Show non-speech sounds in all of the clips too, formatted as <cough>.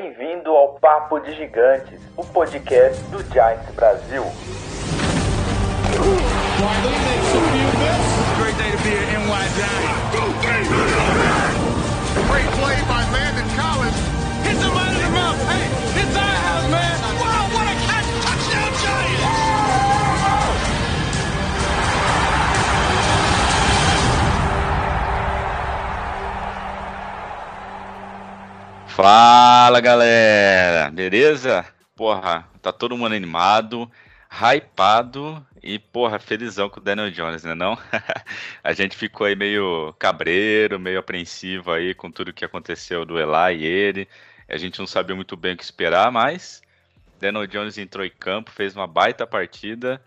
Bem-vindo ao Papo de Gigantes, o podcast do Giants Brasil. Great play by Fala galera, beleza? Porra, tá todo mundo animado, hypado e porra, felizão com o Daniel Jones, né não? <laughs> a gente ficou aí meio cabreiro, meio apreensivo aí com tudo que aconteceu do Eli e ele. A gente não sabia muito bem o que esperar, mas Daniel Jones entrou em campo, fez uma baita partida,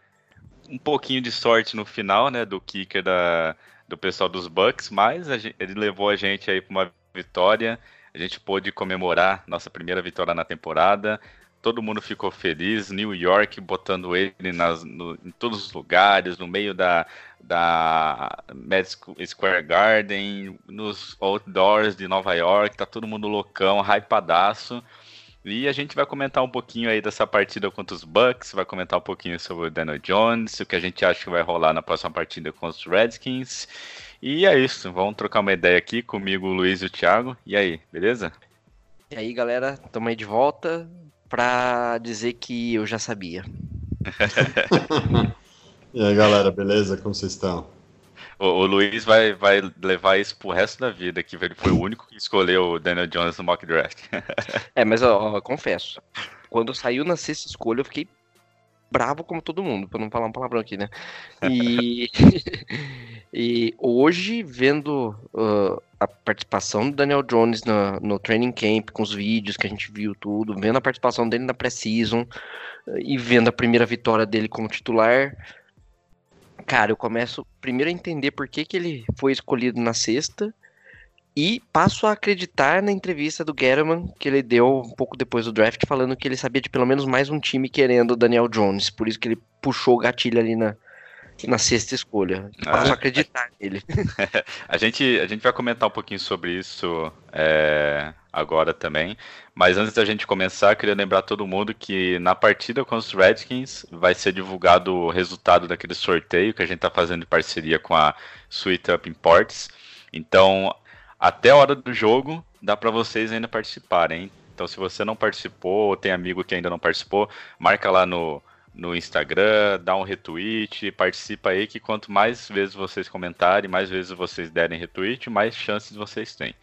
um pouquinho de sorte no final, né, do kicker da, do pessoal dos Bucks, mas ele levou a gente aí para uma vitória. A gente pôde comemorar nossa primeira vitória na temporada. Todo mundo ficou feliz. New York botando ele nas, no, em todos os lugares, no meio da, da Madison Square Garden, nos outdoors de Nova York. Tá todo mundo loucão, hypadaço. E a gente vai comentar um pouquinho aí dessa partida contra os Bucks, vai comentar um pouquinho sobre o Daniel Jones, o que a gente acha que vai rolar na próxima partida com os Redskins. E é isso, vamos trocar uma ideia aqui comigo, o Luiz e o Thiago. E aí, beleza? E aí, galera, estamos aí de volta para dizer que eu já sabia. <laughs> <laughs> e aí, galera, beleza? Como vocês estão? O, o, Luiz vai, vai levar isso pro resto da vida, que ele foi o único que escolheu o Daniel Jones no mock draft. <laughs> é, mas ó, confesso, quando saiu na sexta escolha, eu fiquei bravo como todo mundo, para não falar um palavrão aqui, né? E, <laughs> e hoje, vendo uh, a participação do Daniel Jones no, training camp, com os vídeos que a gente viu tudo, vendo a participação dele na pré-season e vendo a primeira vitória dele como titular, cara, eu começo primeiro a entender por que, que ele foi escolhido na sexta e passo a acreditar na entrevista do Gettleman que ele deu um pouco depois do draft, falando que ele sabia de pelo menos mais um time querendo o Daniel Jones. Por isso que ele puxou o gatilho ali na, na sexta escolha. Passo a acreditar nele. <laughs> <laughs> a, gente, a gente vai comentar um pouquinho sobre isso é, agora também. Mas antes da gente começar, queria lembrar todo mundo que na partida com os Redskins vai ser divulgado o resultado daquele sorteio que a gente está fazendo em parceria com a Sweet Up Imports. Então, até a hora do jogo, dá para vocês ainda participarem. Então, se você não participou ou tem amigo que ainda não participou, marca lá no, no Instagram, dá um retweet, participa aí que quanto mais vezes vocês comentarem, mais vezes vocês derem retweet, mais chances vocês têm.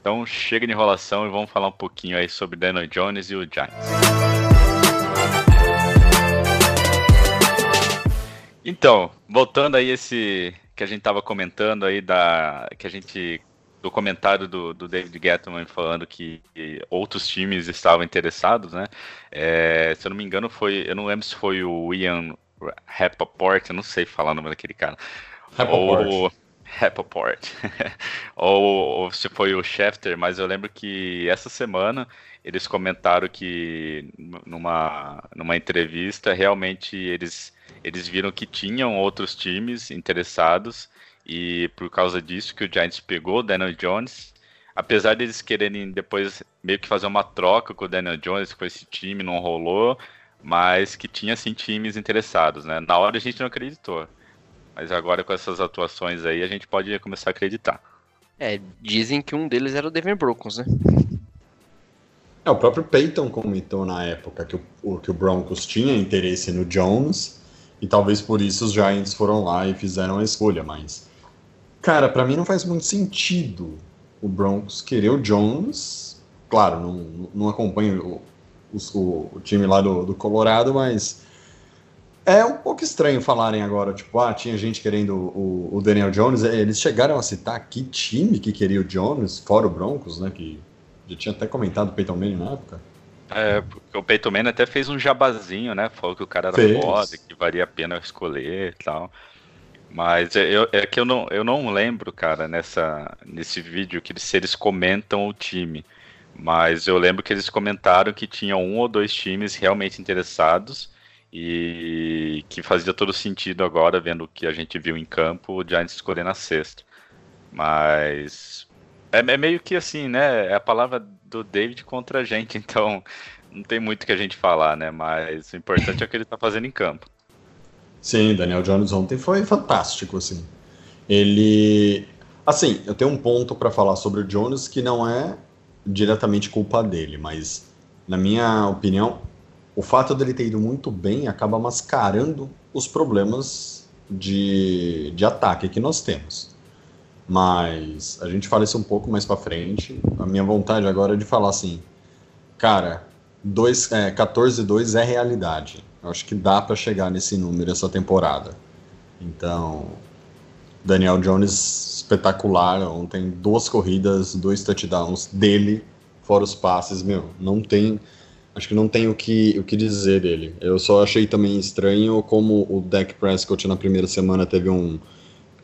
Então, chega de enrolação e vamos falar um pouquinho aí sobre Daniel Jones e o Giants. Então, voltando aí esse que a gente estava comentando aí da que a gente do comentário do, do David Gettman falando que, outros times estavam interessados, né? É, se eu não me engano, foi. Eu não lembro se foi o Ian Rappaport, eu não sei falar o nome daquele cara. Rappaport. Ou, Rappaport. <laughs> ou, ou se foi o Schefter, mas eu lembro que essa semana eles comentaram que numa, numa entrevista realmente eles, eles viram que tinham outros times interessados e por causa disso que o Giants pegou o Daniel Jones. Apesar deles quererem depois meio que fazer uma troca com o Daniel Jones, com esse time não rolou, mas que tinha sim times interessados, né? Na hora a gente não acreditou. Mas agora com essas atuações aí a gente pode começar a acreditar. É, dizem que um deles era o Devin Broncos, né? É, o próprio Peyton comentou na época que o, que o Broncos tinha interesse no Jones e talvez por isso os Giants foram lá e fizeram a escolha, mas Cara, para mim não faz muito sentido o Broncos querer o Jones. Claro, não, não acompanho o, o, o time lá do, do, Colorado, mas é um pouco estranho falarem agora, tipo, ah, tinha gente querendo o, o, Daniel Jones. É, eles chegaram a citar que time que queria o Jones, fora o Broncos, né? Que já tinha até comentado o Peyton Manning na época. É, porque o Peyton Manning até fez um jabazinho, né? Falou que o cara era fez. foda, que valia a pena escolher e tal. Mas eu, é que eu não, eu não lembro, cara, nessa, nesse vídeo que eles, se eles comentam o time. Mas eu lembro que eles comentaram que tinham um ou dois times realmente interessados e que fazia todo sentido agora, vendo o que a gente viu em campo, o Giants escolher na sexta. Mas é, é meio que assim, né? É a palavra do David contra a gente, <laughs> então não tem muito que a gente falar, né? Mas o importante é o que ele tá fazendo em campo. Sim, Daniel Jones ontem foi fantástico, assim. Ele. Assim, eu tenho um ponto para falar sobre o Jones que não é diretamente culpa dele, mas, na minha opinião, o fato dele ter ido muito bem acaba mascarando os problemas de, de ataque que nós temos. Mas a gente fala isso um pouco mais para frente. A minha vontade agora é de falar assim, cara, dois, é, 14-2 é realidade. Eu acho que dá para chegar nesse número essa temporada. Então, Daniel Jones espetacular. Ontem, duas corridas, dois touchdowns dele, fora os passes. Meu, não tem. Acho que não tem o que, o que dizer dele. Eu só achei também estranho como o Dak Prescott na primeira semana teve um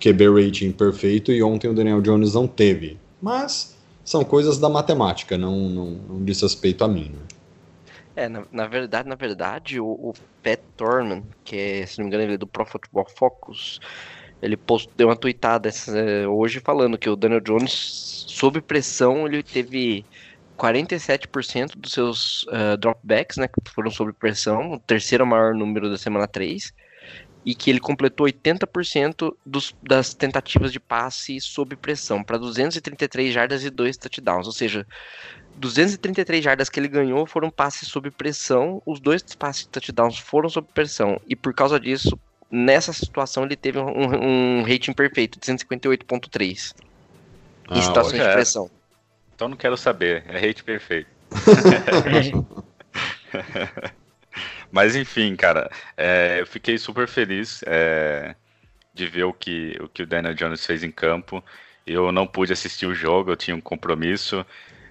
QB rating perfeito e ontem o Daniel Jones não teve. Mas são coisas da matemática, não, não, não diz respeito a mim. Né? É, na, na, verdade, na verdade, o, o Pat Thorman, que é, se não me engano, ele é do Pro Football Focus, ele post, deu uma tweetada essa, hoje falando que o Daniel Jones, sob pressão, ele teve 47% dos seus uh, dropbacks, né, que foram sob pressão, o terceiro maior número da semana 3, e que ele completou 80% dos, das tentativas de passe sob pressão, para 233 jardas e 2 touchdowns, ou seja, 233 jardas que ele ganhou foram passes sob pressão, os dois passes de touchdowns foram sob pressão, e por causa disso, nessa situação ele teve um, um rating perfeito, de 158.3. Ah, em situações de é. pressão. Então não quero saber, é rate perfeito. <laughs> Mas enfim, cara, é, eu fiquei super feliz é, de ver o que, o que o Daniel Jones fez em campo. Eu não pude assistir o jogo, eu tinha um compromisso.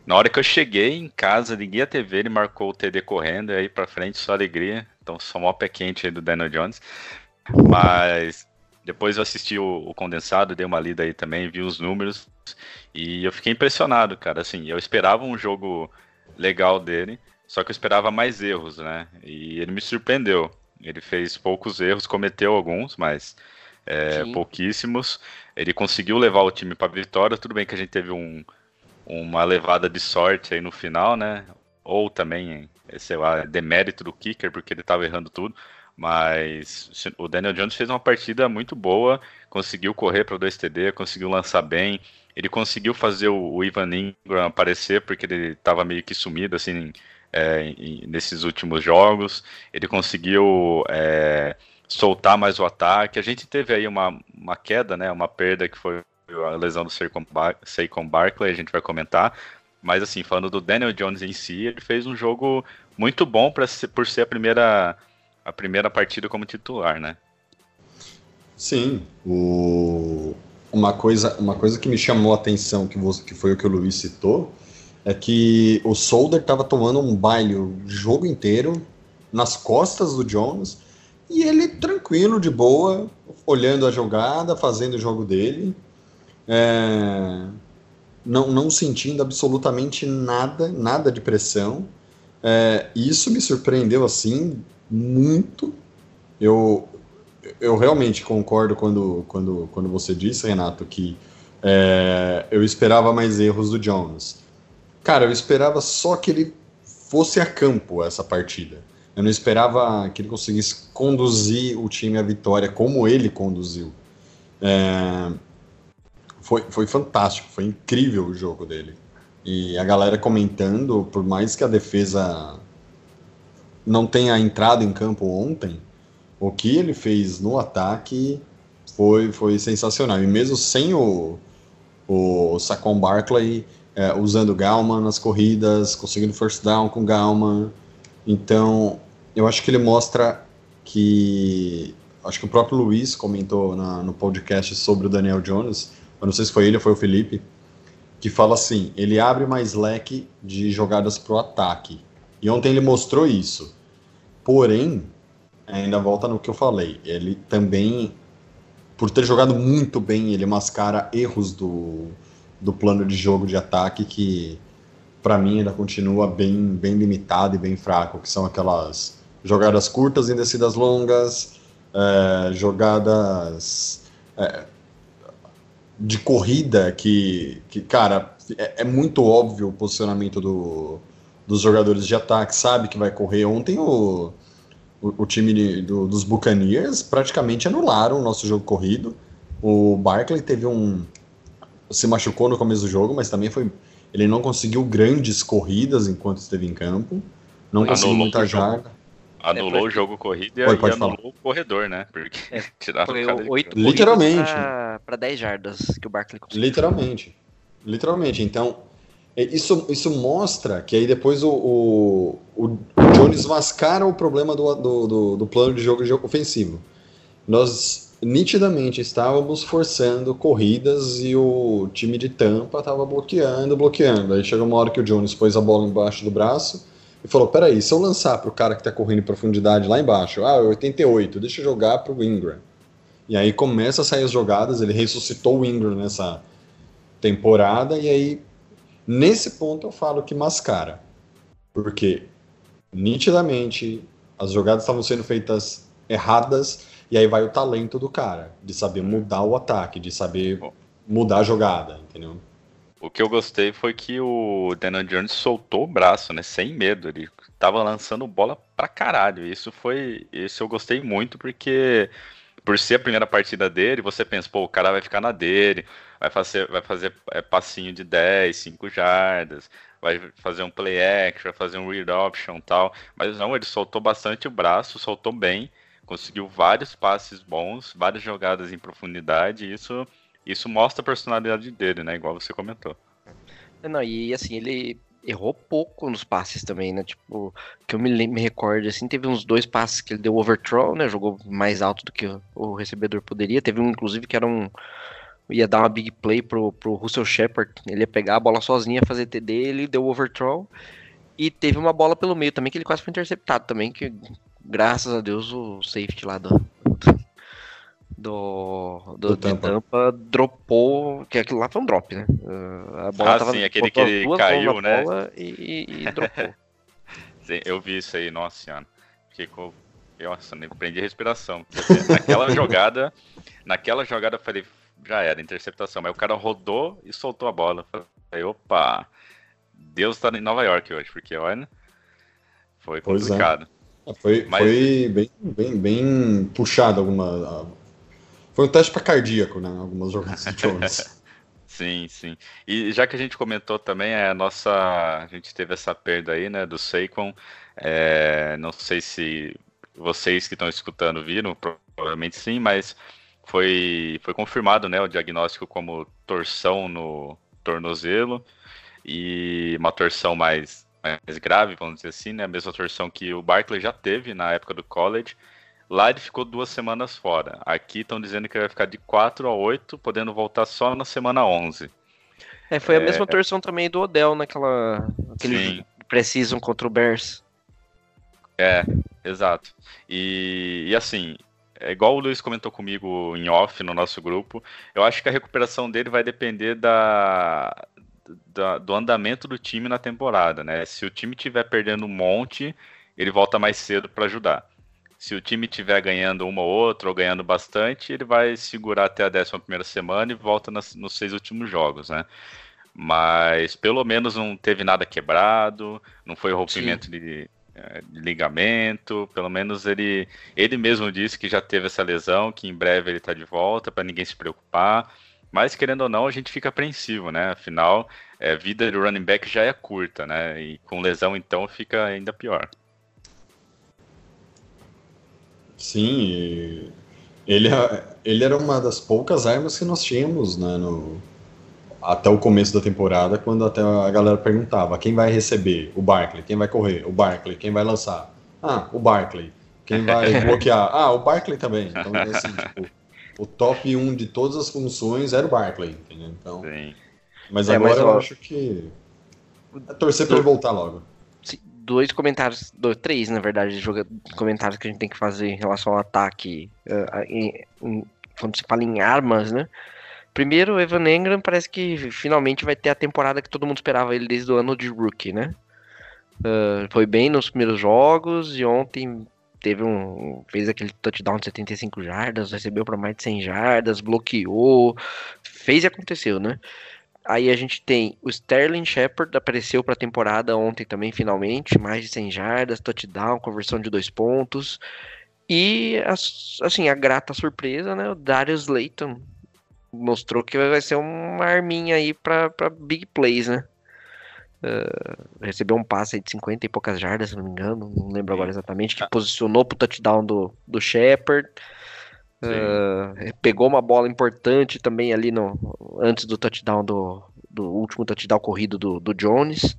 Na hora que eu cheguei em casa, liguei a TV, ele marcou o TD correndo, e aí pra frente só alegria. Então só mó pé quente aí do Daniel Jones. Mas depois eu assisti o, o, condensado, dei uma lida aí também, vi os números e eu fiquei impressionado, cara. Assim, eu esperava um jogo legal dele, só que eu esperava mais erros, né? E ele me surpreendeu. Ele fez poucos erros, cometeu alguns, mas é, pouquíssimos. Ele conseguiu levar o time para vitória. Tudo bem que a gente teve um, uma levada de sorte aí no final, né? Ou também, sei lá, demérito do kicker, porque ele estava errando tudo. Mas o Daniel Jones fez uma partida muito boa, conseguiu correr para o 2TD, conseguiu lançar bem. Ele conseguiu fazer o, o Ivan Ingram aparecer, porque ele estava meio que sumido assim é, nesses últimos jogos. Ele conseguiu é, soltar mais o ataque. A gente teve aí uma, uma queda, né, uma perda que foi a lesão do Saquon, Bar Saquon Barkley, a gente vai comentar. Mas assim, falando do Daniel Jones em si, ele fez um jogo muito bom para por ser a primeira a primeira partida como titular, né? Sim, o... uma, coisa, uma coisa que me chamou a atenção, que, você, que foi o que o Luiz citou, é que o Solder estava tomando um baile o jogo inteiro nas costas do Jones e ele tranquilo, de boa, olhando a jogada, fazendo o jogo dele, é... não, não sentindo absolutamente nada, nada de pressão. É... isso me surpreendeu assim muito. Eu, eu realmente concordo quando, quando, quando você disse, Renato, que é, eu esperava mais erros do Jones. Cara, eu esperava só que ele fosse a campo essa partida. Eu não esperava que ele conseguisse conduzir o time à vitória como ele conduziu. É, foi, foi fantástico, foi incrível o jogo dele. E a galera comentando, por mais que a defesa não tenha entrado em campo ontem, o que ele fez no ataque foi, foi sensacional. E mesmo sem o, o Saquon Barkley é, usando Galman nas corridas, conseguindo first down com Galman. Então, eu acho que ele mostra que. Acho que o próprio Luiz comentou na, no podcast sobre o Daniel Jones. Eu não sei se foi ele ou foi o Felipe. Que fala assim: ele abre mais leque de jogadas para o ataque. E ontem ele mostrou isso. Porém, ainda volta no que eu falei. Ele também, por ter jogado muito bem, ele mascara erros do, do plano de jogo de ataque que, para mim, ainda continua bem, bem limitado e bem fraco, que são aquelas jogadas curtas em descidas longas, é, jogadas é, de corrida que, que, cara, é, é muito óbvio o posicionamento do, dos jogadores de ataque, sabe que vai correr. Ontem o, o, o time de, do, dos Buccaneers praticamente anularam o nosso jogo corrido. O Barkley teve um. se machucou no começo do jogo, mas também foi. Ele não conseguiu grandes corridas enquanto esteve em campo. Não Anulou conseguiu muita jarda. Anulou É, foi- o jogo corrida Pode- e anulou o corredor, né? Porque É, <laughs> tiraram Foi o oito. Literalmente. Pra, pra 10 jardas que o Barkley conseguiu. Literalmente. Literalmente. Então, é, isso, isso mostra que aí depois o, o, o Jones mascara o problema do, do, do, do plano de jogo de- ofensivo. Nós nitidamente estávamos forçando corridas e o time de Tampa estava bloqueando, bloqueando. Aí chegou uma hora que o Jones pôs a bola embaixo do braço e falou: Peraí, se eu lançar para o cara que está correndo em profundidade lá embaixo, ah, 88, deixa eu jogar para o Ingram. E aí começa a sair as jogadas, ele ressuscitou o Ingram nessa temporada, e aí, nesse ponto eu falo que mascara. Porque, nitidamente, as jogadas estavam sendo feitas erradas, e aí vai o talento do cara, de saber mudar o ataque, de saber mudar a jogada, entendeu? O que eu gostei foi que o Daniel Jones soltou o braço, né? Sem medo. Ele tava lançando bola pra caralho. Isso foi. Isso eu gostei muito, porque por ser a primeira partida dele, você pensa, pô, o cara vai ficar na dele, vai fazer, vai fazer é, passinho de 10, 5 jardas, vai fazer um play action, vai fazer um read option tal. Mas não, ele soltou bastante o braço, soltou bem, conseguiu vários passes bons, várias jogadas em profundidade, e isso. Isso mostra a personalidade dele, né? Igual você comentou. Não, e assim, ele errou pouco nos passes também, né? Tipo, que eu me, me recordo, assim, teve uns dois passes que ele deu overthrow, né? Jogou mais alto do que o, o recebedor poderia. Teve um, inclusive, que era um. Ia dar uma big play pro, pro Russell Shepard. Ele ia pegar a bola sozinho, ia fazer TD, ele deu overthrow. E teve uma bola pelo meio também, que ele quase foi interceptado também, que graças a Deus o safety lá do. Do, do, Do de Tampa. Tampa dropou, que aquilo lá foi um drop, né? Uh, a bola Ah, tava, sim, aquele que ele caiu, né? bola E, e, e dropou. <laughs> Sim, Eu vi isso aí, nossa senhora. Fiquei com. Nossa, nem prendi a respiração. Porque Naquela <laughs> jogada, naquela jogada eu falei, já era, interceptação. Mas o cara rodou e soltou a bola. Eu Falei, opa, Deus tá em Nova York hoje, porque olha, foi Pois é. complicado. Foi, Mas- foi bem, bem, bem puxado alguma. Foi um teste para cardíaco, né? Algumas jogadas do Jones. Sim, sim. E já que a gente comentou também, é, a nossa, a gente teve essa perda aí, né, do Saquon. É, não sei se vocês que estão escutando viram, provavelmente sim, mas foi, foi confirmado, né, o diagnóstico como torção no tornozelo e uma torção mais, mais grave, vamos dizer assim, né, a mesma torção que o Barkley já teve na época do college. Lá ele ficou duas semanas fora. Aqui estão dizendo que ele vai ficar de 4 a 8, podendo voltar só na semana 11. É, foi a É. mesma torção também do Odell naquela. Aquele Sim. Precision contra o Bears. É, exato. E, e assim, é igual o Luiz comentou comigo em off no nosso grupo, eu acho que a recuperação dele vai depender da, da- do andamento do time na temporada, né? Se o time estiver perdendo um monte, ele volta mais cedo para ajudar. Se o time estiver ganhando uma ou outra ou ganhando bastante, ele vai segurar até a 11 primeira semana e volta nas- nos seis últimos jogos, né? Mas pelo menos não teve nada quebrado, não foi rompimento de, eh, de ligamento, pelo menos ele, ele mesmo disse que já teve essa lesão, que em breve ele está de volta, para ninguém se preocupar. Mas querendo ou não, a gente fica apreensivo, né? Afinal, a vida do running back já é curta, né? E com lesão então fica ainda pior. Sim, ele, ele era uma das poucas armas que nós tínhamos né, no, até o começo da temporada, quando até a galera perguntava quem vai receber? O Barkley. Quem vai correr? O Barkley. Quem vai lançar? Ah, o Barkley. Quem vai <laughs> bloquear? Ah, o Barkley também. Então, assim, tipo, o top 1 de todas as funções era o Barkley, entendeu? Então, Sim. mas É, agora mas, eu ó, acho que é torcer para ele voltar logo. Dois comentários, dois, três, na verdade, joga, comentários que a gente tem que fazer em relação ao ataque, a- em- em- quando se fala em armas, né? Primeiro, o Evan Engram parece que finalmente vai ter a temporada que todo mundo esperava ele desde o ano de rookie, né? Ah, foi bem nos primeiros jogos e ontem teve um fez aquele touchdown de 75 jardas, recebeu para mais de 100 jardas, bloqueou, fez e aconteceu, né? Aí a gente tem o Sterling Shepard, apareceu para a temporada ontem também, finalmente, mais de 100 jardas, touchdown, conversão de dois pontos. E, assim, a grata surpresa, né? O Darius Layton mostrou que vai ser uma arminha aí para big plays, né? Uh, recebeu um passe de 50 e poucas jardas, se não me engano, não lembro agora exatamente, que posicionou pro touchdown do, do Shepard. Uh, pegou uma bola importante também ali no, antes do touchdown do, do último touchdown corrido do, do Jones.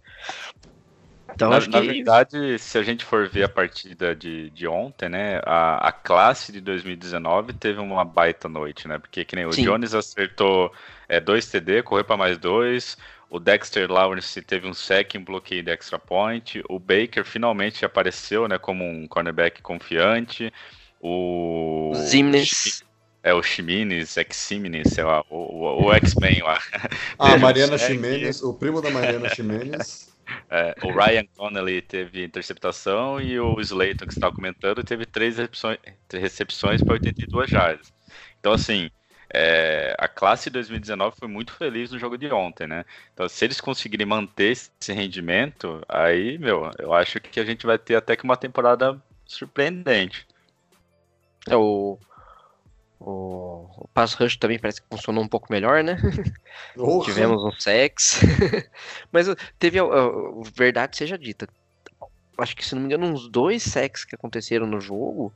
Então, na, na que... verdade, se a gente for ver a partida de, de ontem, né, a, a classe de 2019 teve uma baita noite, né? Porque que nem o Sim. Jones acertou é, dois TD, correu para mais dois. O Dexter Lawrence teve um sec, um bloqueio de extra point. O Baker finalmente apareceu, né, como um cornerback confiante. O Zimnes. É o Ximenes, X-Ximenes, sei lá, o, o X-Men lá. <laughs> Ah, Mariana Ximenes, o primo da Mariana Ximenes. <laughs> É, o Ryan Connelly teve interceptação e o Slayton, que você estava comentando, teve três recepções, recepções para 82 jardas. Então, assim, é, a classe 2019 foi muito feliz no jogo de ontem, né? Então, se eles conseguirem manter esse rendimento, aí, meu, eu acho que a gente vai ter até que uma temporada surpreendente. É, o, o, o pass rush também parece que funcionou um pouco melhor, né? <laughs> Tivemos um sex. <laughs> Mas uh, teve, uh, verdade seja dita, acho que se não me engano, uns dois sex que aconteceram no jogo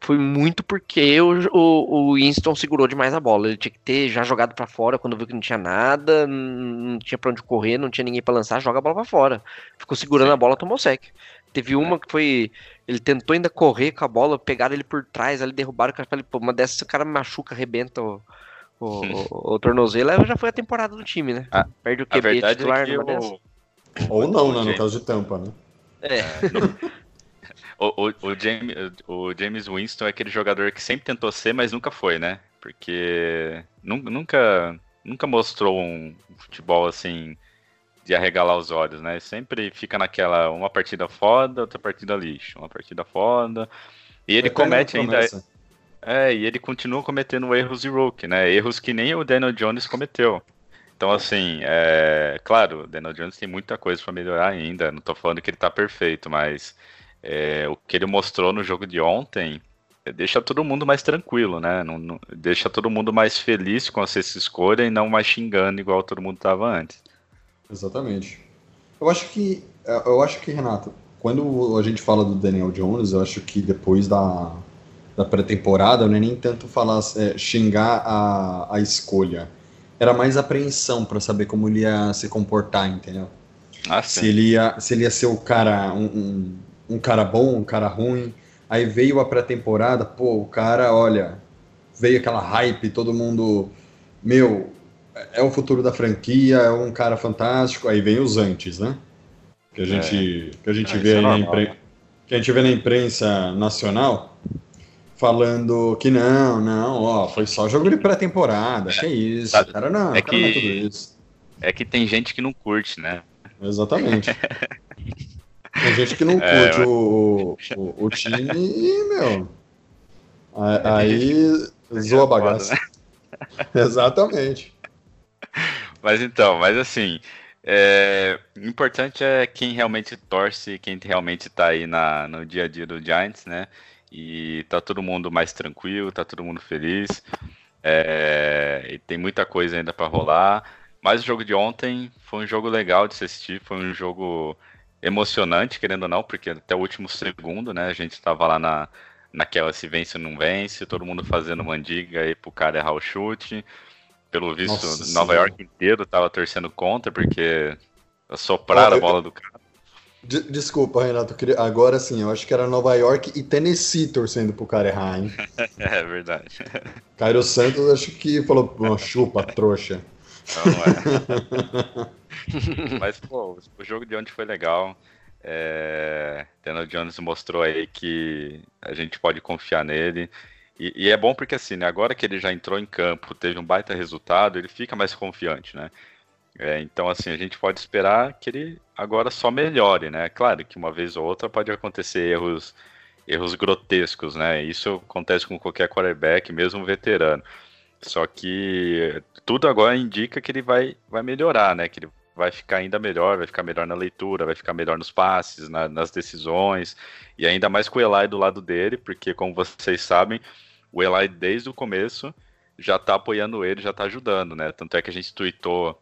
foi muito porque o, o, o, Winston segurou demais a bola. Ele tinha que ter já jogado para fora quando viu que não tinha nada, não tinha para onde correr, não tinha ninguém para lançar, joga a bola para fora. Ficou segurando Sim. a bola, tomou sec. Teve uma que foi. Ele tentou ainda correr com a bola, pegaram ele por trás, ali derrubaram o cara. Falei, pô, uma dessas o cara machuca, arrebenta o, o, o, <laughs> o tornozelo, aí já foi a temporada do time, né? A, Perde o QB é titular é numa dessas. Ou não, né? No caso de tampa, né? É. é <laughs> o, o, o, James, o James Winston é aquele jogador que sempre tentou ser, mas nunca foi, né? Porque nunca, nunca mostrou um futebol assim de arregalar os olhos, né? Sempre fica naquela uma partida foda, outra partida lixo, uma partida foda. E ele comete ainda. É, e ele continua cometendo erros de rookie, né? Erros que nem o Daniel Jones cometeu. Então, assim, é... claro, o Daniel Jones tem muita coisa para melhorar ainda. Não tô falando que ele tá perfeito, mas é, o que ele mostrou no jogo de ontem é, deixa todo mundo mais tranquilo, né? Não, não, deixa todo mundo mais feliz com essa escolha e não mais xingando igual todo mundo estava antes. Exatamente. Eu acho que, é, eu acho que Renato, quando a gente fala do Daniel Jones, eu acho que depois da, da pré-temporada, não é nem tanto falar é, xingar a, a escolha, era mais apreensão para saber como ele ia se comportar, entendeu? Ah, se ele ia, se ele ia ser o cara um, um um cara bom, um cara ruim. Aí veio a pré-temporada, pô, o cara, olha, veio aquela hype, todo mundo, meu, é o futuro da franquia, é um cara fantástico. Aí vem os antes, né? Que a gente, é. que a gente é, vê é na imprensa, que a gente vê na imprensa nacional falando que não, não, ó, foi só jogo de pré-temporada, que é isso, Sabe, cara não, é que, não é tudo isso. É que tem gente que não curte, né? Exatamente. <laughs> Tem gente que não é, curte o, o, o, time e, meu. Aí é zoa a bagaça. Né? <laughs> Exatamente. Mas então, mas assim, é, importante é quem realmente torce, quem realmente tá aí na, no dia a dia do Giants, né? E tá todo mundo mais tranquilo, tá todo mundo feliz. É, e tem muita coisa ainda para rolar. Mas o jogo de ontem foi um jogo legal de se assistir, foi um jogo emocionante, querendo ou não, porque até o último segundo, né, a gente estava lá na, naquela se vence ou não vence, todo mundo fazendo mandiga aí pro cara errar o chute. Pelo visto, Nossa, Nova sim. York inteiro tava torcendo contra, porque sopraram oh, a bola do cara. Desculpa, Renato, agora sim, eu acho que era Nova York e Tennessee torcendo pro cara errar, hein? <laughs> é verdade. Cairo Santos acho que falou, chupa, trouxa. Não, não é. <laughs> Mas, pô, o jogo de ontem foi legal. É, Daniel Jones mostrou aí que a gente pode confiar nele. E, e, é bom porque, assim, né, agora que ele já entrou em campo, teve um baita resultado, ele fica mais confiante, né? É, então, assim, a gente pode esperar que ele agora só melhore, né? Claro que uma vez ou outra pode acontecer erros, erros grotescos, né? Isso acontece com qualquer quarterback, mesmo veterano. Só que tudo agora indica que ele vai, vai melhorar, né? Que ele vai ficar ainda melhor, vai ficar melhor na leitura, vai ficar melhor nos passes, na, nas decisões, e ainda mais com o Eli do lado dele, porque como vocês sabem, o Eli desde o começo já tá apoiando ele, já tá ajudando, né? Tanto é que a gente tweetou,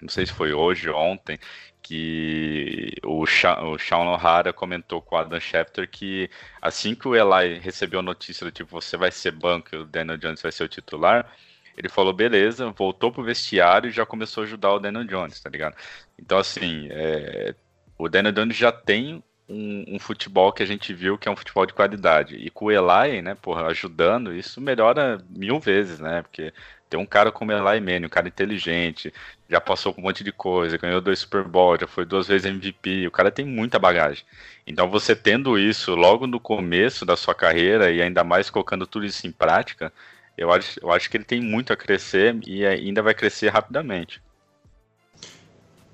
não sei se foi hoje ou ontem, que o, Sha o Sean O'Hara comentou com o Adam Schefter que assim que o Eli recebeu a notícia do tipo, você vai ser banco e o Daniel Jones vai ser o titular, ele falou, beleza, voltou pro vestiário e já começou a ajudar o Daniel Jones, tá ligado? Então, assim, é, o Daniel Jones já tem um, um, futebol que a gente viu que é um futebol de qualidade. E com o Eli, né, porra, ajudando, isso melhora mil vezes, né? Porque tem um cara como Eli Manning, um cara inteligente, já passou por um monte de coisa, ganhou dois Super Bowl, já foi duas vezes MVP, o cara tem muita bagagem. Então você tendo isso logo no começo da sua carreira e ainda mais colocando tudo isso em prática, eu acho, eu acho que ele tem muito a crescer e ainda vai crescer rapidamente.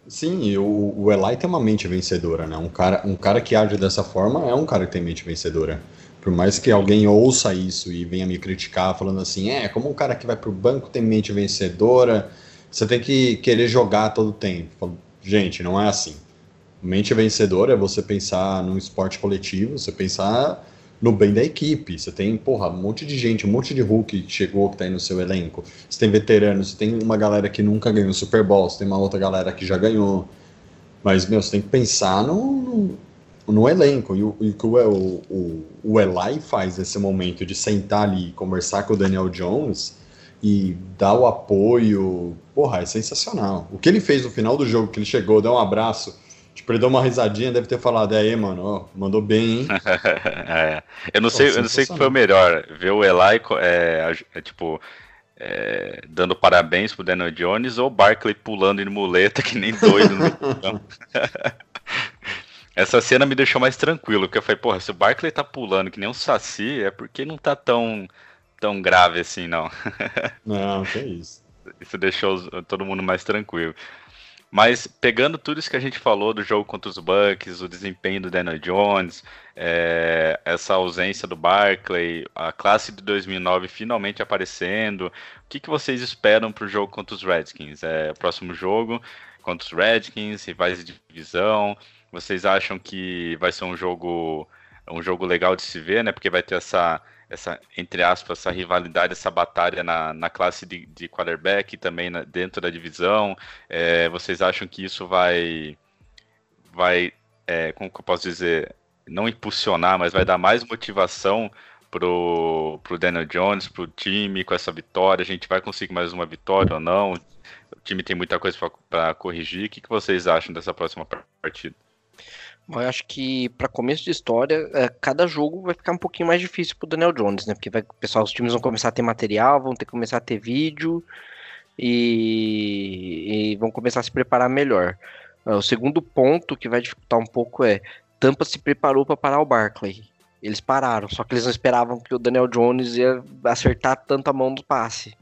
Sim, o, o Eli tem uma mente vencedora, né? Um cara, um cara que age dessa forma é um cara que tem mente vencedora. Por mais que alguém ouça isso e venha me criticar falando assim, é, como um cara que vai pro banco tem mente vencedora, você tem que querer jogar todo o tempo. Gente, não é assim. Mente vencedora é você pensar num esporte coletivo, você pensar no bem da equipe. Você tem, porra, um monte de gente, um monte de Hulk que chegou que tá aí no seu elenco. Você tem veteranos, você tem uma galera que nunca ganhou Super Bowl, você tem uma outra galera que já ganhou. Mas, meu, você tem que pensar no, no, no elenco. E o que o, o, o Eli faz nesse momento de sentar ali e conversar com o Daniel Jones e dar o apoio, porra, é sensacional. O que ele fez no final do jogo, que ele chegou, deu um abraço Tipo, ele deu uma risadinha, deve ter falado, aí, mano, ó, mandou bem, hein? <laughs> é. Eu não Pô, sei, eu não sei o que foi o melhor, ver o Eli, é, é, tipo, é, dando parabéns pro Daniel Jones ou o Barkley pulando em muleta que nem doido no <laughs> Essa cena me deixou mais tranquilo, porque eu falei, porra, se o Barkley tá pulando que nem um saci, é porque não tá tão, tão grave assim, não. <laughs> não, que isso. Isso deixou todo mundo mais tranquilo. Mas pegando tudo isso que a gente falou do jogo contra os Bucks, o desempenho do Daniel Jones, é, essa ausência do Barkley, a classe de 2009 finalmente aparecendo, o que, que vocês esperam para o jogo contra os Redskins? É, próximo jogo contra os Redskins, rivais de divisão, vocês acham que vai ser um jogo um jogo legal de se ver, né? Porque vai ter essa essa, entre aspas, essa rivalidade, essa batalha na, na classe de, de quarterback também na, dentro da divisão. É, vocês acham que isso vai, vai é, como que eu posso dizer, não impulsionar, mas vai dar mais motivação pro, pro Daniel Jones, pro time com essa vitória? A gente vai conseguir mais uma vitória ou não? O time tem muita coisa para corrigir. O que, que vocês acham dessa próxima partida? Eu acho que para começo de história, é, cada jogo vai ficar um pouquinho mais difícil pro Daniel Jones, né? Porque vai, pessoal, os times vão começar a ter material, vão ter que começar a ter vídeo e, e vão começar a se preparar melhor. É, o segundo ponto que vai dificultar um pouco é Tampa se preparou para parar o Barkley. Eles pararam, só que eles não esperavam que o Daniel Jones ia acertar tanto a mão do passe.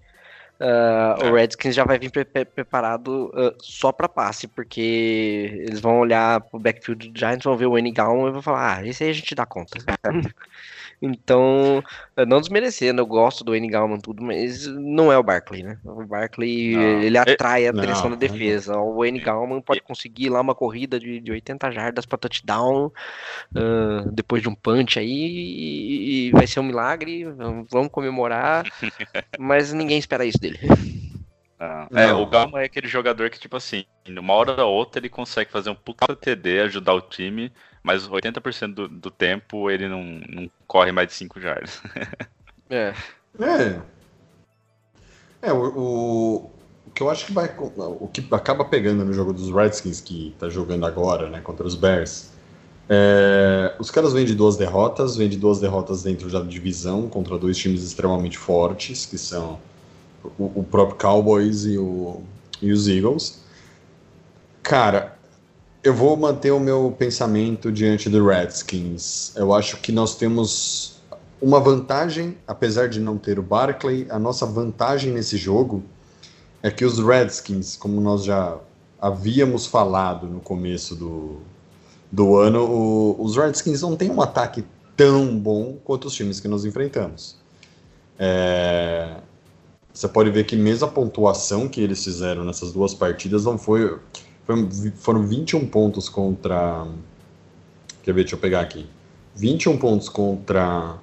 Uh, é. O Redskins já vai vir pre preparado uh, só para passe, porque eles vão olhar pro backfield do Giants, vão ver o N Gallman e vão falar: ah, esse aí a gente dá conta. <laughs> Então, não desmerecendo, eu gosto do N Gallman tudo, mas não é o Barkley, né? O Barkley, não. ele atrai a direção da defesa. O N Gallman pode conseguir lá uma corrida de, de 80 jardas para touchdown, uh, depois de um punch aí, e vai ser um milagre, vamos comemorar, <laughs> mas ninguém espera isso dele. Ah, é, o Gallman é aquele jogador que, tipo assim, numa hora ou outra ele consegue fazer um puta TD, ajudar o time, mas 80% do, do tempo ele não, não corre mais de 5 jardas. é. É. É, o, o, o, que eu acho que vai. O que acaba pegando no jogo dos Redskins, que tá jogando agora, né, contra os Bears. É, os caras vêm de duas derrotas, vêm de duas derrotas dentro da divisão contra dois times extremamente fortes, que são o, o próprio Cowboys e, o, e os Eagles. Cara, eu vou manter o meu pensamento diante do Redskins. Eu acho que nós temos uma vantagem, apesar de não ter o Barkley, a nossa vantagem nesse jogo é que os Redskins, como nós já havíamos falado no começo do, do ano, o, os Redskins não têm um ataque tão bom quanto os times que nós enfrentamos. É, você pode ver que mesmo a pontuação que eles fizeram nessas duas partidas não foi, foi foram 21 pontos contra quer ver, deixa eu pegar aqui. 21 pontos contra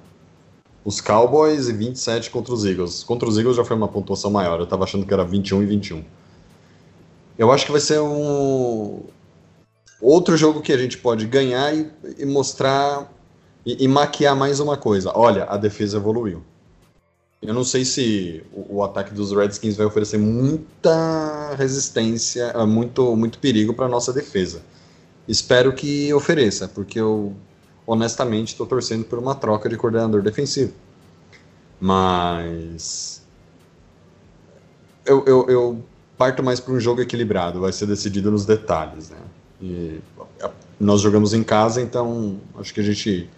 os Cowboys e 27 contra os Eagles. Contra os Eagles já foi uma pontuação maior, eu tava achando que era 21 e 21. Eu acho que vai ser um outro jogo que a gente pode ganhar e, e mostrar e, e, maquiar mais uma coisa. Olha, a defesa evoluiu. Eu não sei se o, o ataque dos Redskins vai oferecer muita resistência, muito, muito perigo para nossa defesa. Espero que ofereça, porque eu honestamente estou torcendo por uma troca de coordenador defensivo. Mas eu, eu, eu parto mais para um jogo equilibrado, vai ser decidido nos detalhes, né? E nós jogamos em casa, então acho que a gente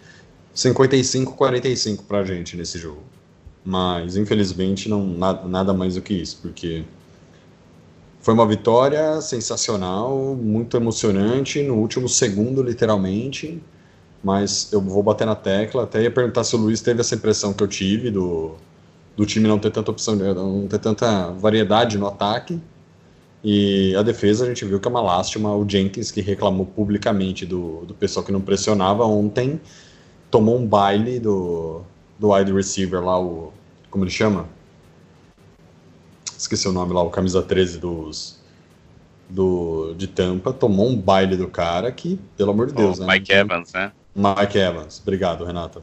55-45 para a gente nesse jogo. Mas infelizmente não nada, nada mais do que isso, porque foi uma vitória sensacional, muito emocionante no último segundo, literalmente. Mas eu vou bater na tecla. Até ia perguntar se o Luiz teve essa impressão que eu tive do, do time não ter tanta opção, não ter tanta variedade no ataque. E a defesa a gente viu que é uma lástima. O Jenkins, que reclamou publicamente do, do pessoal que não pressionava ontem, tomou um baile do, do wide receiver lá, o. Como ele chama? Esqueci o nome lá, o camisa 13 dos. Do, de Tampa, tomou um baile do cara que, pelo amor de Deus, o né? Mike Evans, né? Mike Evans, obrigado, Renato.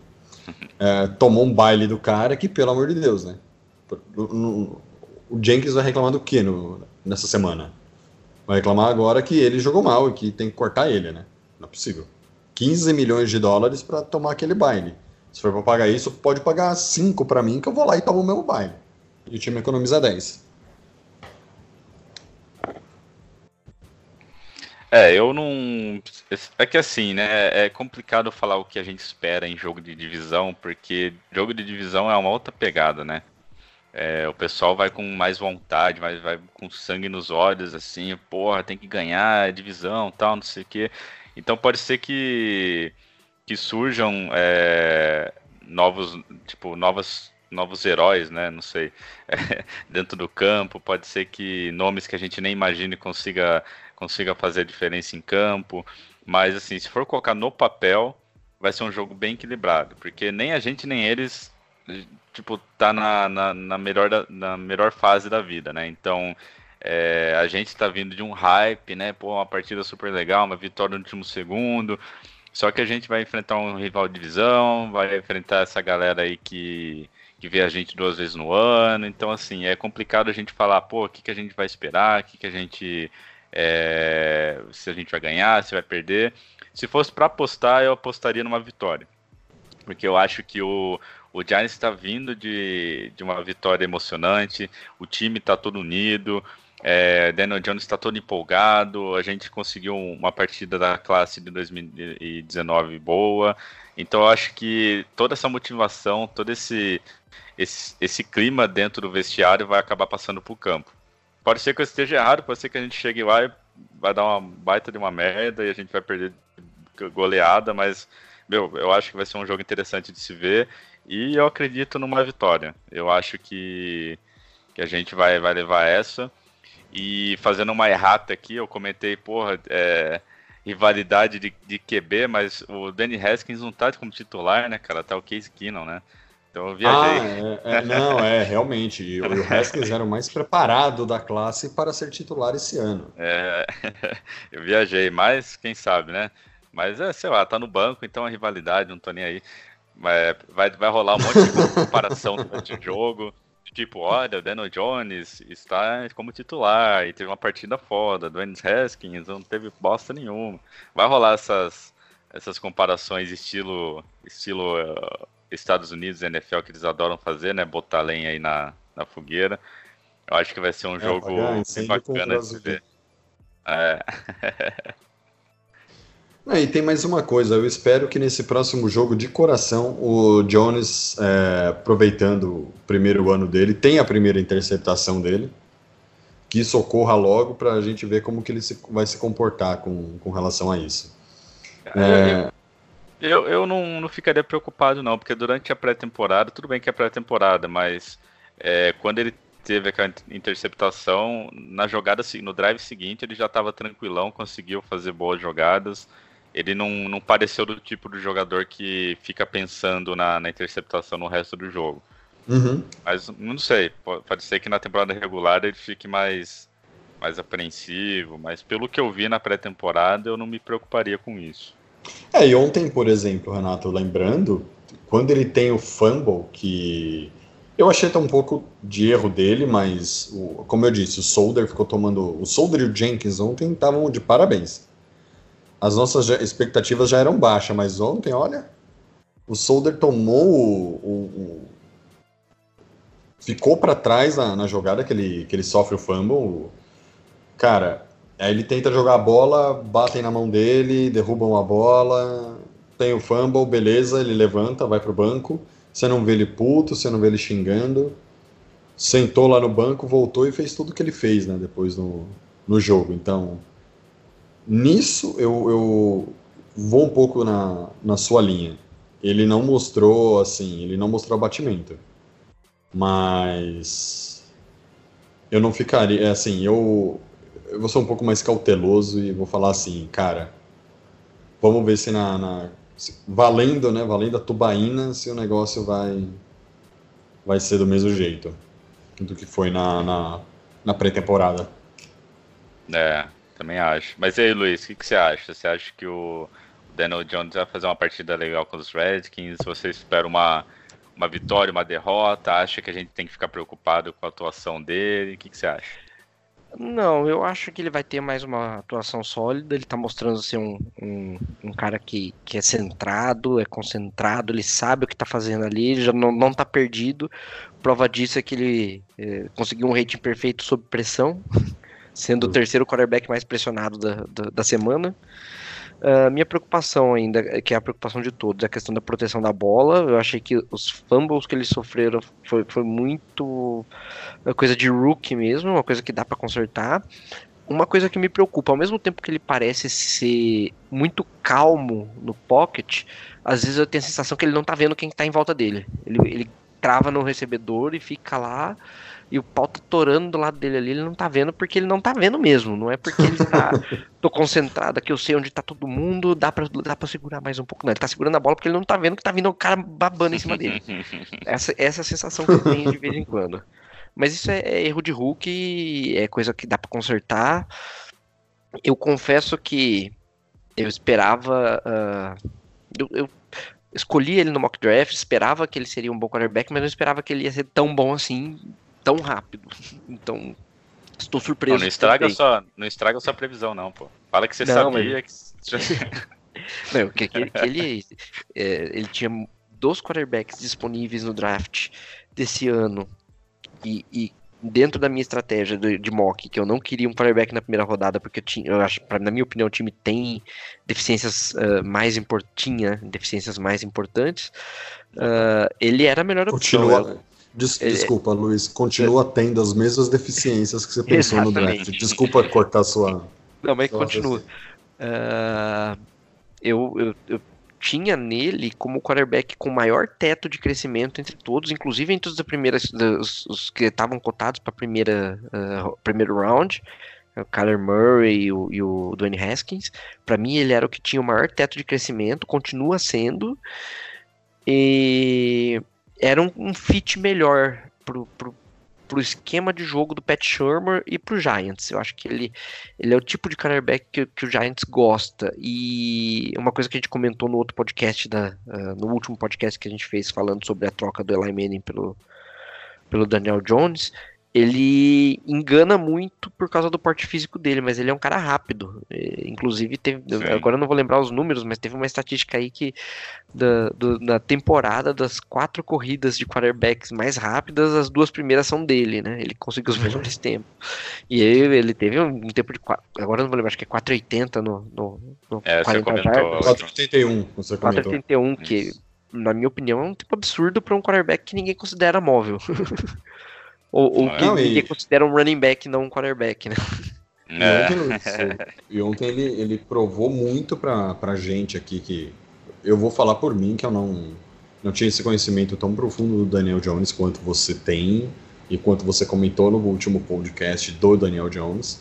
É, tomou um baile do cara que, pelo amor de Deus, né? o Jenkins vai reclamar do que no, nessa semana? Vai reclamar agora que ele jogou mal e que tem que cortar ele, né? Não é possível. 15 milhões de dólares para tomar aquele baile. Se for para pagar isso, pode pagar 5 para mim que eu vou lá e tomo o meu baile. E o time economiza 10. É, eu não. É que assim, né? É complicado falar o que a gente espera em jogo de divisão, porque jogo de divisão é uma outra pegada, né? É, o pessoal vai com mais vontade, vai, vai com sangue nos olhos, assim, porra, tem que ganhar a divisão, tal, não sei o quê. Então pode ser que, que surjam é, novos, tipo, novas, novos heróis, né? Não sei, <laughs> é, dentro do campo. Pode ser que nomes que a gente nem imagine consiga consiga fazer a diferença em campo. Mas, assim, se for colocar no papel, vai ser um jogo bem equilibrado, porque nem a gente nem eles, tipo, tá na, na, na melhor, da, na melhor fase da vida, né? Então, é, a gente tá vindo de um hype, né? Pô, uma partida super legal, uma vitória no último segundo. Só que a gente vai enfrentar um rival de divisão, vai enfrentar essa galera aí que, que vê a gente duas vezes no ano. Então, assim, é complicado a gente falar, pô, o que, que a gente vai esperar, o que, que a gente é, se a gente vai ganhar, se vai perder. Se fosse para apostar, eu apostaria numa vitória. Porque eu acho que o, o Giants está vindo de, de uma vitória emocionante, o time está todo unido, é, Daniel Jones está todo empolgado, a gente conseguiu uma partida da classe de 2019 boa. Então eu acho que toda essa motivação, todo esse, esse, esse clima dentro do vestiário vai acabar passando para o campo. Pode ser que eu esteja errado, pode ser que a gente chegue lá e vai dar uma baita de uma merda e a gente vai perder goleada, mas, meu, eu acho que vai ser um jogo interessante de se ver e eu acredito numa vitória. Eu acho que, que a gente vai, vai levar essa. E fazendo uma errata aqui, eu comentei, porra, é, rivalidade de, de QB, mas o Danny Haskins não tá como titular, né, cara? Tá o Case Keenum, né? Então eu viajei. Ah, é, é, não, é, realmente. O, o Haskins era o mais preparado da classe para ser titular esse ano. É, <laughs> eu viajei, mas quem sabe, né? Mas é, sei lá, tá no banco, então a rivalidade, não tô nem aí. Mas vai, vai rolar um monte de comparação durante o jogo. Tipo, olha, o Daniel Jones está como titular e teve uma partida foda. Dennis Haskins não teve bosta nenhuma. Vai rolar essas, essas comparações estilo, estilo uh, Estados Unidos e NFL que eles adoram fazer, né? Botar lenha aí na, na fogueira. Eu acho que vai ser um é, jogo bem bacana de ver. É. <laughs> e tem mais uma coisa, eu espero que nesse próximo jogo de coração o Jones, é, aproveitando o primeiro ano dele, tenha a primeira interceptação dele, que isso ocorra logo para a gente ver como que ele se, vai se comportar com, com relação a isso. É, eu, eu não, não ficaria preocupado, não, porque durante a pré-temporada, tudo bem que é pré-temporada, mas é, quando ele teve aquela interceptação, na jogada, no drive seguinte, ele já estava tranquilão, conseguiu fazer boas jogadas. Ele não, não pareceu do tipo de jogador que fica pensando na, na interceptação no resto do jogo. Uhum. Mas não sei, pode ser que na temporada regular ele fique mais, mais apreensivo, mas pelo que eu vi na pré-temporada eu não me preocuparia com isso. É, e ontem, por exemplo, Renato, lembrando, quando ele tem o fumble, que eu achei até um pouco de erro dele, mas o, como eu disse, o Solder ficou tomando. O Solder e o Jenkins ontem estavam de parabéns. As nossas expectativas já eram baixas, mas ontem, olha, o Solder tomou o, o, o ficou para trás na, na, jogada que ele, que ele sofre o fumble. Cara, aí ele tenta jogar a bola, batem na mão dele, derrubam a bola, tem o fumble, beleza, ele levanta, vai pro banco. Você não vê ele puto, você não vê ele xingando. Sentou lá no banco, voltou e fez tudo que ele fez, né, depois no, no jogo. Então, nisso eu, eu vou um pouco na, na sua linha. Ele não mostrou, assim, ele não mostrou abatimento. Mas eu não ficaria, assim, eu, eu vou ser um pouco mais cauteloso e vou falar assim, cara, vamos ver se na, na valendo, né, valendo a tubaína, se o negócio vai vai ser do mesmo jeito do que foi na, na, na pré-temporada. É, também acho. Mas e aí, Luiz, o que, que, você acha? Você acha que o Daniel Jones vai fazer uma partida legal com os Redskins? Você espera uma, uma vitória, uma derrota? Acha que a gente tem que ficar preocupado com a atuação dele? O que, que você acha? Não, eu acho que ele vai ter mais uma atuação sólida. Ele tá mostrando ser um, um, um, cara que, que é centrado, é concentrado, ele sabe o que tá fazendo ali, ele já não, não tá perdido. Prova disso é que ele é, conseguiu um rating perfeito sob pressão, <laughs> sendo o terceiro quarterback mais pressionado da, da, da semana. Uh, minha preocupação ainda, que é a preocupação de todos, é a questão da proteção da bola. Eu achei que os fumbles que eles sofreram foi, foi muito uma coisa de rookie mesmo, uma coisa que dá para consertar. Uma coisa que me preocupa, ao mesmo tempo que ele parece ser muito calmo no pocket, às vezes eu tenho a sensação que ele não tá vendo quem tá em volta dele. Ele, ele trava no recebedor e fica lá e o pau tá torando do lado dele ali, ele não tá vendo porque ele não tá vendo mesmo, não é porque ele tá <laughs> tô concentrado aqui, eu sei onde tá todo mundo, dá pra, dá pra segurar mais um pouco, não, ele tá segurando a bola porque ele não tá vendo que tá vindo o cara babando em cima dele. <laughs> Essa, essa é a sensação que eu tenho de vez em quando. Mas isso é, é erro de Hulk, é coisa que dá para consertar. Eu confesso que eu esperava. Uh, eu, eu, escolhi ele no mock draft, esperava que ele seria um bom quarterback, mas não esperava que ele ia ser tão bom assim tão rápido. Então, estou surpreso. Não, não estraga, só, não estraga sua previsão, não, pô. Fala que você não, sabia mas... que. <laughs> não, que, que, que ele, é, ele tinha dois quarterbacks disponíveis no draft desse ano. E, e dentro da minha estratégia de, de, mock, que eu não queria um quarterback na primeira rodada, porque eu, tinha, eu acho, pra, na minha opinião, o time tem deficiências uh, mais importantes, deficiências mais importantes. Uh, ele era a melhor opção. Continua, Des, ele, desculpa, Luiz, continua é, tendo as mesmas deficiências que você <laughs> pensou exatamente. no draft. Desculpa cortar sua. <laughs> Não, mas continua. Uh, eu, eu, eu, tinha nele como quarterback com maior teto de crescimento entre todos, inclusive entre os, primeiras, os, os que estavam cotados para primeira uh, primeiro round, o Kyler Murray e o, e o Dwayne Haskins. Para mim, ele era o que tinha o maior teto de crescimento, continua sendo. E era um, um fit melhor pro, pro, pro esquema de jogo do Pat Shermer e pro Giants. Eu acho que ele, ele é o tipo de quarterback que, que o Giants gosta. E uma coisa que a gente comentou no outro podcast, da, uh, no último podcast que a gente fez falando sobre a troca do Eli Manning pelo, pelo Daniel Jones, ele engana muito por causa do porte físico dele, mas ele é um cara rápido. É, inclusive, teve, agora eu não vou lembrar os números, mas teve uma estatística aí que da, do, na temporada das quatro corridas de quarterbacks mais rápidas, as duas primeiras são dele, né? Ele conseguiu os uhum. melhores tempos. E ele, ele teve um, tempo de. Agora eu não vou lembrar, acho que é 4,80 no, no, no é, 40 4,81, você 4,81, que na minha opinião é um tipo absurdo para um quarterback que ninguém considera móvel. <laughs> Ou, ou que não, ninguém e... considera um running back, não um quarterback, né? É. E ontem, e ontem ele, ele provou muito pra, pra gente aqui que. Eu vou falar por mim que eu não, não tinha esse conhecimento tão profundo do Daniel Jones quanto você tem. e quanto você comentou no último podcast do Daniel Jones.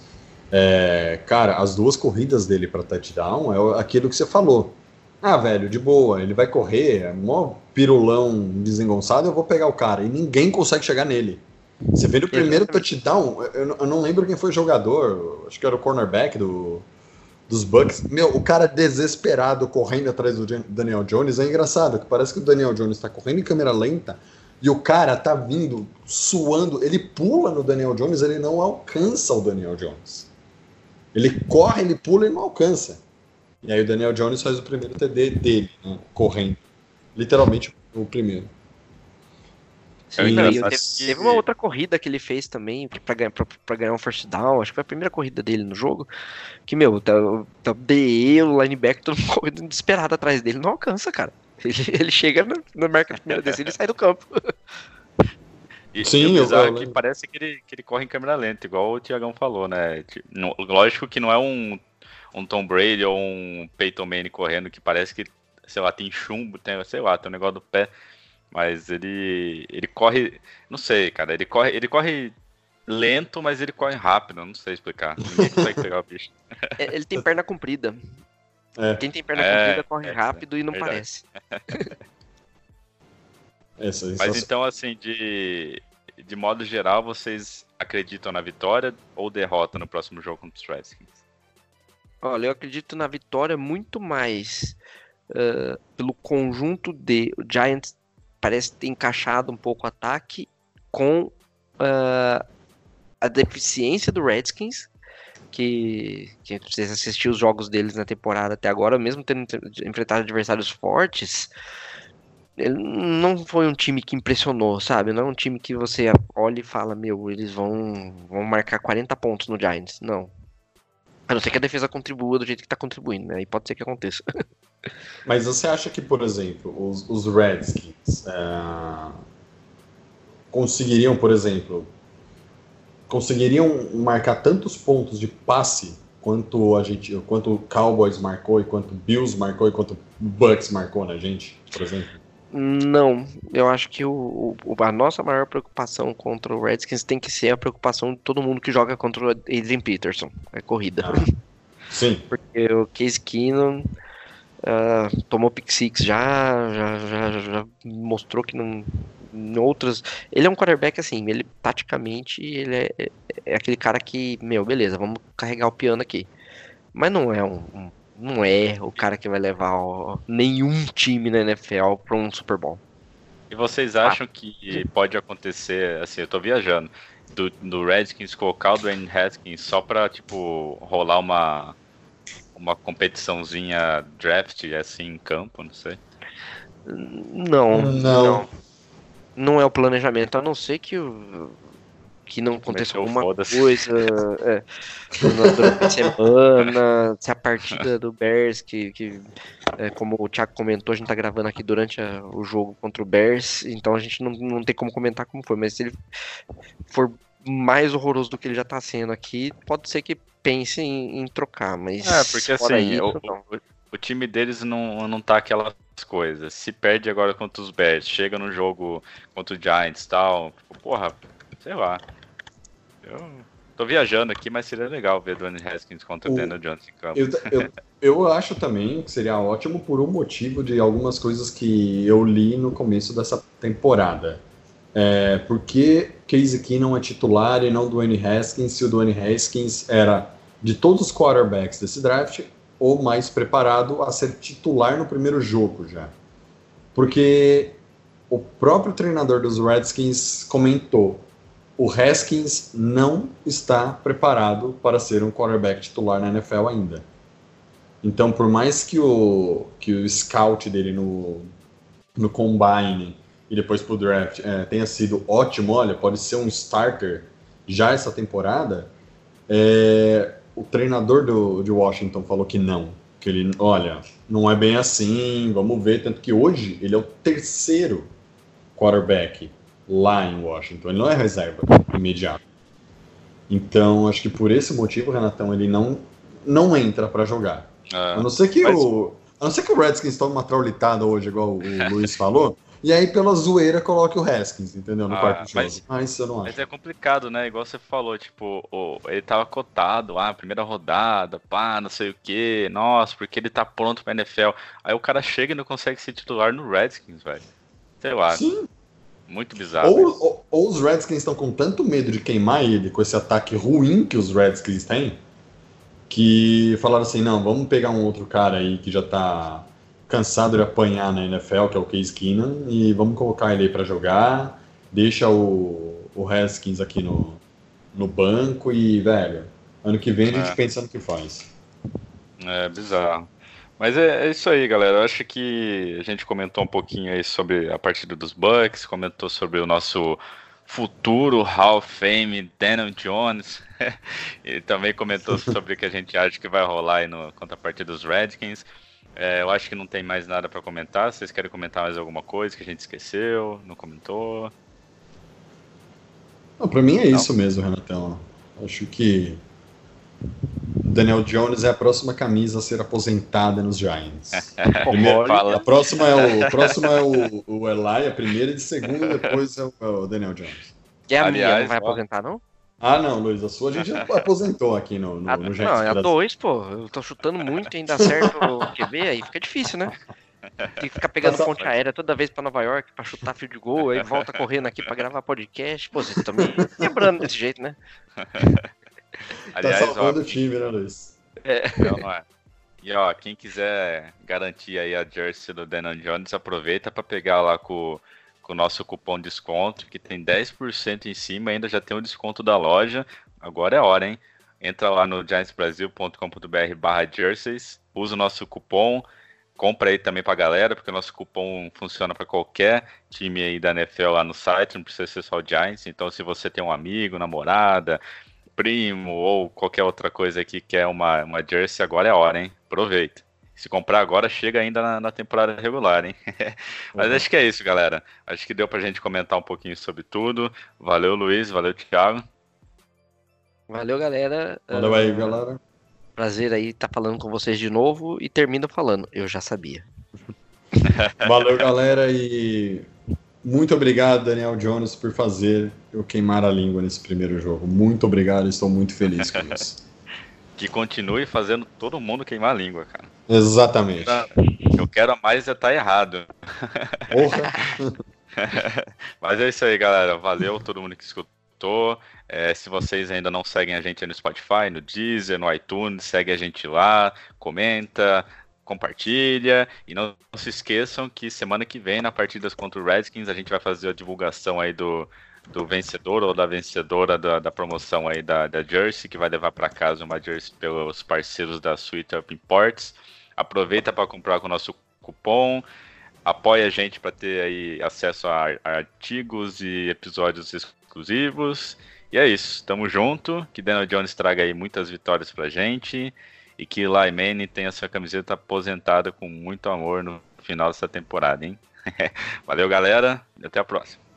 É, cara, as duas corridas dele para touchdown é aquilo que você falou. Ah, velho, de boa, ele vai correr, é mó pirulão desengonçado, eu vou pegar o cara. E ninguém consegue chegar nele. Você vê no primeiro touchdown, eu, eu não lembro quem foi o jogador, acho que era o cornerback do, dos Bucks. Meu, o cara desesperado correndo atrás do Daniel Jones é engraçado, que parece que o Daniel Jones está correndo em câmera lenta e o cara tá vindo suando, ele pula no Daniel Jones, ele não alcança o Daniel Jones. Ele corre, ele pula e não alcança. E aí o Daniel Jones faz o primeiro TD dele, né, correndo. Literalmente o primeiro. Sim, e teve, teve, uma outra corrida que ele fez também pra ganhar, pra, pra, ganhar um first down. Acho que foi a primeira corrida dele no jogo. Que, meu, tá, tá DE, o linebacker, todo mundo correndo desesperado atrás dele. Não alcança, cara. Ele, <laughs> ele chega na, na marca da primeira descida e sai do campo. <laughs> E, Sim, e o eu, que parece que ele, que ele corre em câmera lenta, igual o Tiagão falou, né? Lógico que não é um, um Tom Brady ou um Peyton Manning correndo que parece que, sei lá, tem chumbo, tem, sei lá, tem um negócio do pé. Mas ele ele corre, não sei, cara, ele corre, ele corre lento, mas ele corre rápido, não sei explicar. Ninguém consegue pegar o bicho. É, ele tem perna comprida. É. Quem tem perna é, comprida corre é, rápido e não verdade. parece. <laughs> Essa, Mas então, assim, de, de modo geral, vocês acreditam na vitória ou derrota no próximo jogo contra os Redskins? Olha, eu acredito na vitória muito mais uh, pelo conjunto de. O Giants parece ter encaixado um pouco o ataque com uh, a deficiência do Redskins. Que, que vocês assistiram os jogos deles na temporada até agora, mesmo tendo enfrentado adversários fortes, ele não foi um time que impressionou, sabe? Não é um time que você olha e fala, meu, eles vão, vão marcar 40 pontos no Giants. Não. A não ser que a defesa contribua do jeito que tá contribuindo, né? E pode ser que aconteça. <laughs> Mas você acha que, por exemplo, os, os Redskins é, conseguiriam, por exemplo, conseguiriam marcar tantos pontos de passe quanto a gente, quanto o Cowboys marcou e quanto o Bills marcou e quanto o Bucks marcou na gente, por exemplo? Não, eu acho que o, o, a nossa maior preocupação contra o Redskins tem que ser a preocupação de todo mundo que joga contra o Adrian Peterson, a corrida. Ah, sim. <laughs> Porque o Case Keenum uh, tomou pick six já, já, já, já, mostrou que não. Em outras. Ele é um quarterback assim, ele taticamente ele é, é, é aquele cara que, meu, beleza, vamos carregar o piano aqui. Mas não é um, um não é o cara que vai levar ó, nenhum time na NFL para um Super Bowl. E vocês acham ah. que pode acontecer, assim, eu tô viajando, do, do Redskins colocar o Dwayne Haskins só pra, tipo, rolar uma, uma competiçãozinha draft, assim, em campo, não sei? Não, não. Não, não é o planejamento, a não ser que o que não aconteça alguma coisa é, durante a semana, se a partida do Bears, que, que é, como o Thiago comentou, a gente tá gravando aqui durante a, o jogo contra o Bears, então a gente não, não tem como comentar como foi, mas se ele for mais horroroso do que ele já tá sendo aqui, pode ser que pense em, em trocar, mas... É, porque assim, isso, o, o, o, time deles não, não tá aquelas coisas, se perde agora contra os Bears, chega no jogo contra o Giants e tal, porra, sei lá, eu tô viajando aqui, mas seria legal ver Dwayne Haskins contra o Daniel Jones em campo. Eu, eu, eu, acho também que seria ótimo por um motivo de algumas coisas que eu li no começo dessa temporada. É, porque Casey Keenum é titular e não Dwayne Haskins, se o Dwayne Haskins era, de todos os quarterbacks desse draft, o mais preparado a ser titular no primeiro jogo já. Porque o próprio treinador dos Redskins comentou o Haskins não está preparado para ser um quarterback titular na NFL ainda. Então, por mais que o, que o scout dele no, no combine e depois pro draft é, tenha sido ótimo, olha, pode ser um starter já essa temporada, é, o treinador do, de Washington falou que não. Que ele, olha, não é bem assim, vamos ver. Tanto que hoje ele é o terceiro quarterback lá em Washington. Ele não é reserva imediato. Então, acho que por esse motivo, Renatão, ele não, não entra para jogar. Ah, a não ser que mas... o. A não ser que o Redskins tome uma traulitada hoje, igual o Luiz falou, E aí, pela zoeira, coloque o Haskins, entendeu? No Ah, quarto jogo. mas- Mas, eu não acho. Mas é complicado, né? Igual você falou, tipo, o- ele tava cotado, ah, primeira rodada, pá, não sei o quê, nossa, porque ele tá pronto pra NFL. Aí o cara chega e não consegue ser titular no Redskins, velho. Sei lá, Sim. muito bizarro. Ou, isso. ou- ou os Redskins estão com tanto medo de queimar ele com esse ataque ruim que os Redskins têm, que falaram assim: não, vamos pegar um outro cara aí que já tá cansado de apanhar na NFL, que é o Case Keenan, e vamos colocar ele aí pra jogar, deixa o, o Haskins aqui no, no banco e, velho, ano que vem a gente É. pensa no que faz. É bizarro. Mas é, é isso aí, galera. Eu acho que a gente comentou um pouquinho aí sobre a partida dos Bucks, comentou sobre o nosso futuro Hall of Fame, Daniel Jones, <laughs> e também comentou sobre o que a gente acha que vai rolar aí no, contra a partida dos Redskins. É, eu acho que não tem mais nada para comentar. Vocês querem comentar mais alguma coisa que a gente esqueceu? Não comentou? Não, pra mim é isso mesmo, Renatão. Acho que Daniel Jones é a próxima camisa a ser aposentada nos Giants. <laughs> Primeiro- a próxima é o, a próxima é o, o Eli, a primeira, e de segunda depois é o, é o Daniel Jones. Que é a minha, Aliás, não vai ó. aposentar, não? Ah, não, Luiz, a sua a gente <laughs> aposentou aqui no, no, Ah, no não, é a dois, pô. Eu tô chutando muito e ainda acerto o QB, aí fica difícil, né? Tem que ficar pegando Passa- ponte aérea toda vez pra Nova York pra chutar fio de gol, aí volta correndo aqui pra gravar podcast. Pô, vocês estão me quebrando desse jeito, né? <laughs> Tá Aliás, ó, salvando o time, né, Luiz? Não, não é. E ó, quem quiser garantir aí a jersey do Daniel Jones, aproveita para pegar lá com, com o nosso cupom de desconto, que tem 10% em cima, ainda já tem o desconto da loja. Agora é hora, hein? Entra lá no giantsbrasil.com.br barra jerseys, usa o nosso cupom, compra aí também pra galera, porque o nosso cupom funciona para qualquer time aí da NFL lá no site, não precisa ser só o Giants. Então, se você tem um amigo, namorada, primo ou qualquer outra coisa que quer uma, uma jersey, agora é hora, hein? Aproveita. Se comprar agora, chega ainda na, na temporada regular, hein? <laughs> Mas acho que é isso, galera. Acho que deu pra gente comentar um pouquinho sobre tudo. Valeu, Luiz. Valeu, Thiago. Valeu, galera. Valeu aí, Ah, galera. Prazer aí estar falando com vocês de novo e termino falando. Eu já sabia. <laughs> Valeu, galera, e muito obrigado, Daniel Jones, por fazer eu queimar a língua nesse primeiro jogo. Muito obrigado, estou muito feliz com isso. Que continue fazendo todo mundo queimar a língua, cara. Exatamente. Eu quero mais é estar errado. Porra. <laughs> Mas é isso aí, galera. Valeu todo mundo que escutou. É, se vocês ainda não seguem a gente no Spotify, no Deezer, no iTunes, segue a gente lá, comenta, compartilha. E não se esqueçam que semana que vem, na partidas contra o Redskins, a gente vai fazer a divulgação aí do, do vencedor ou da vencedora da, da promoção aí da, da Jersey, que vai levar para casa uma Jersey pelos parceiros da Suite Up Imports. Aproveita para comprar com o nosso cupom. Apoia a gente para ter aí acesso a, a artigos e episódios exclusivos. E é isso, tamo junto. Que Daniel Jones traga aí muitas vitórias pra gente. E que Eli tenha sua camiseta aposentada com muito amor no final dessa temporada, hein? <laughs> Valeu, galera, e até a próxima.